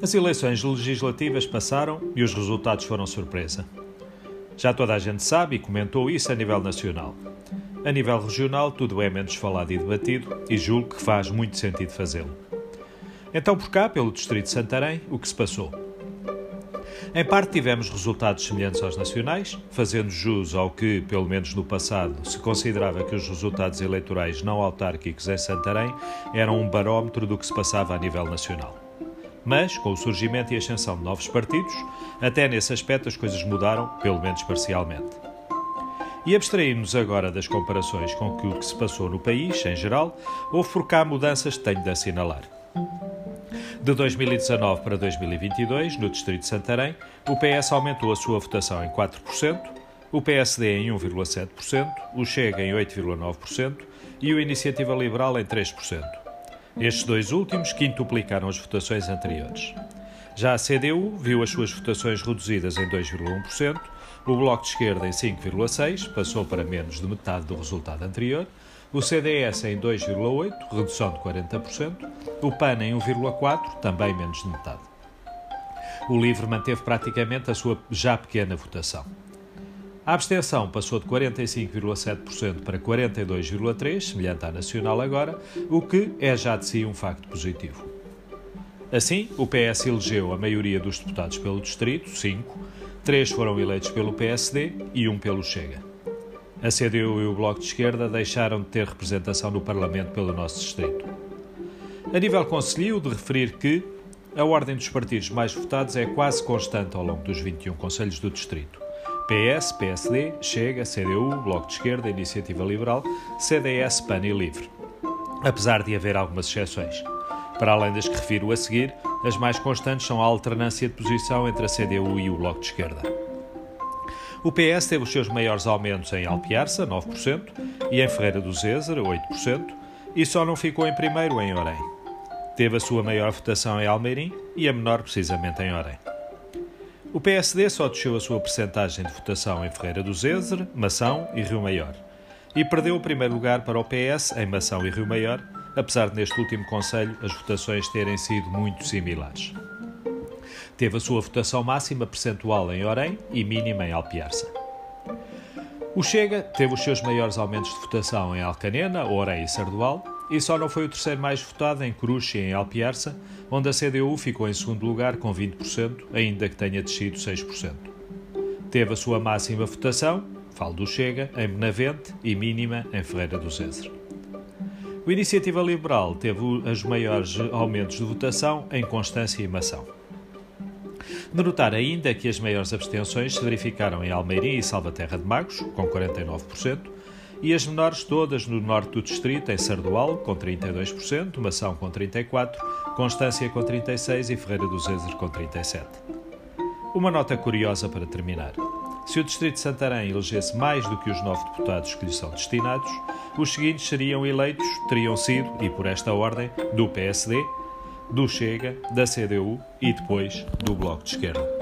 As eleições legislativas passaram e os resultados foram surpresa. Já toda a gente sabe e comentou isso a nível nacional. A nível regional, tudo é menos falado e debatido e julgo que faz muito sentido fazê-lo. Então, por cá, pelo Distrito de Santarém, o que se passou? Em parte tivemos resultados semelhantes aos nacionais, fazendo jus ao que, pelo menos no passado, se considerava que os resultados eleitorais não autárquicos em Santarém eram um barómetro do que se passava a nível nacional. Mas, com o surgimento e ascensão de novos partidos, até nesse aspecto as coisas mudaram, pelo menos parcialmente. E abstraímos agora das comparações com o que se passou no país, em geral, houve por cá mudanças que tenho de assinalar. De 2019 para 2022, no Distrito de Santarém, o PS aumentou a sua votação em 4%, o PSD em 1,7%, o Chega em 8,9% e o Iniciativa Liberal em 3%. Estes dois últimos quintuplicaram as votações anteriores. Já a CDU viu as suas votações reduzidas em 2,1%, o Bloco de Esquerda em 5,6%, passou para menos de metade do resultado anterior, o CDS em 2,8%, redução de 40%, o PAN em 1,4%, também menos de metade. O LIVRE manteve praticamente a sua já pequena votação. A abstenção passou de 45,7% para 42,3%, semelhante à nacional agora, o que é já de si um facto positivo. Assim, o PS elegeu a maioria dos deputados pelo distrito, 5, 3 foram eleitos pelo PSD e 1 pelo Chega. A CDU e o Bloco de Esquerda deixaram de ter representação no Parlamento pelo nosso distrito. A nível conselho, de referir que a ordem dos partidos mais votados é quase constante ao longo dos 21 conselhos do distrito. PS, PSD, Chega, CDU, Bloco de Esquerda, Iniciativa Liberal, CDS, PAN e LIVRE. Apesar de haver algumas exceções. Para além das que refiro a seguir, as mais constantes são a alternância de posição entre a CDU e o Bloco de Esquerda. O PS teve os seus maiores aumentos em Alpiarça, 9%, e em Ferreira do Zezer, 8%, e só não ficou em primeiro em Orem. Teve a sua maior votação em Almeirim e a menor precisamente em Orem. O PSD só desceu a sua percentagem de votação em Ferreira do Zezer, Mação e Rio Maior. E perdeu o primeiro lugar para o PS em Mação e Rio Maior, apesar de neste último Conselho as votações terem sido muito similares. Teve a sua votação máxima percentual em Orem e mínima em Alpiarça. O Chega teve os seus maiores aumentos de votação em Alcanena, Orem e Sardual, e só não foi o terceiro mais votado em Coruche e em Alpiarça, onde a CDU ficou em segundo lugar com 20%, ainda que tenha descido 6%. Teve a sua máxima votação, falo do Chega, em Benavente e mínima em Ferreira do Zezer. O Iniciativa Liberal teve os maiores aumentos de votação em Constância e Mação. De notar ainda que as maiores abstenções se verificaram em Almeirim e Salvaterra de Magos, com 49%, e as menores todas no norte do distrito, em Sardual, com 32%, Mação com 34%, Constância com 36% e Ferreira do Zezer com 37%. Uma nota curiosa para terminar. Se o Distrito de Santarém elegesse mais do que os nove deputados que lhe são destinados, os seguintes seriam eleitos, teriam sido, e por esta ordem, do PSD, do Chega, da CDU e depois do Bloco de Esquerda.